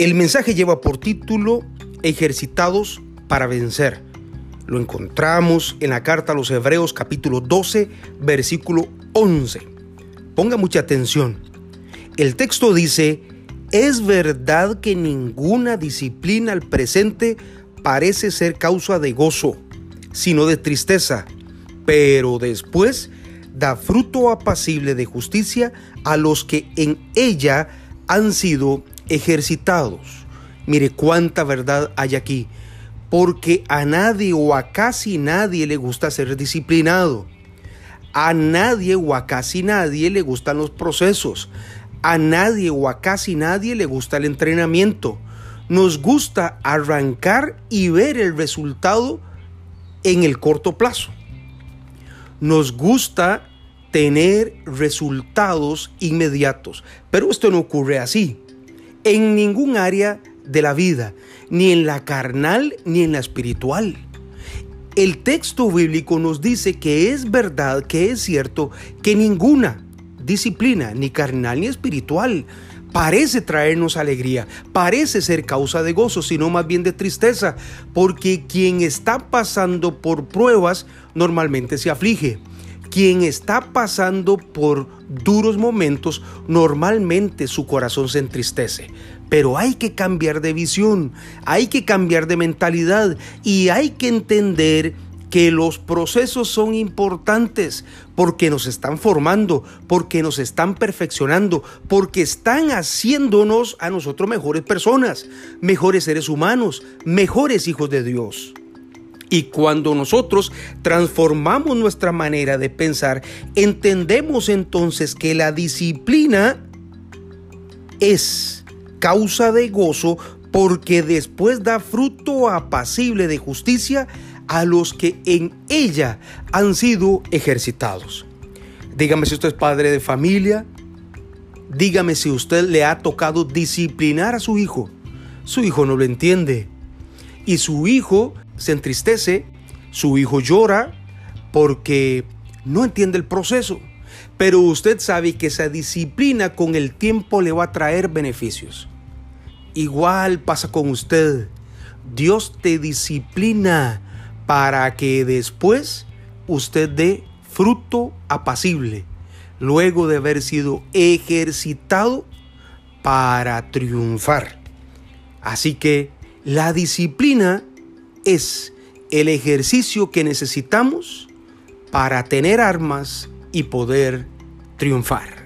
El mensaje lleva por título Ejercitados para vencer. Lo encontramos en la carta a los Hebreos capítulo 12, versículo 11. Ponga mucha atención. El texto dice, es verdad que ninguna disciplina al presente parece ser causa de gozo, sino de tristeza, pero después da fruto apacible de justicia a los que en ella han sido ejercitados. Mire cuánta verdad hay aquí, porque a nadie o a casi nadie le gusta ser disciplinado. A nadie o a casi nadie le gustan los procesos. A nadie o a casi nadie le gusta el entrenamiento. Nos gusta arrancar y ver el resultado en el corto plazo. Nos gusta tener resultados inmediatos, pero esto no ocurre así en ningún área de la vida, ni en la carnal ni en la espiritual. El texto bíblico nos dice que es verdad, que es cierto, que ninguna disciplina, ni carnal ni espiritual, parece traernos alegría, parece ser causa de gozo, sino más bien de tristeza, porque quien está pasando por pruebas normalmente se aflige. Quien está pasando por duros momentos, normalmente su corazón se entristece. Pero hay que cambiar de visión, hay que cambiar de mentalidad y hay que entender que los procesos son importantes porque nos están formando, porque nos están perfeccionando, porque están haciéndonos a nosotros mejores personas, mejores seres humanos, mejores hijos de Dios. Y cuando nosotros transformamos nuestra manera de pensar, entendemos entonces que la disciplina es causa de gozo porque después da fruto apacible de justicia a los que en ella han sido ejercitados. Dígame si usted es padre de familia, dígame si usted le ha tocado disciplinar a su hijo. Su hijo no lo entiende y su hijo se entristece, su hijo llora porque no entiende el proceso. Pero usted sabe que esa disciplina con el tiempo le va a traer beneficios. Igual pasa con usted. Dios te disciplina para que después usted dé fruto apacible, luego de haber sido ejercitado para triunfar. Así que la disciplina es el ejercicio que necesitamos para tener armas y poder triunfar.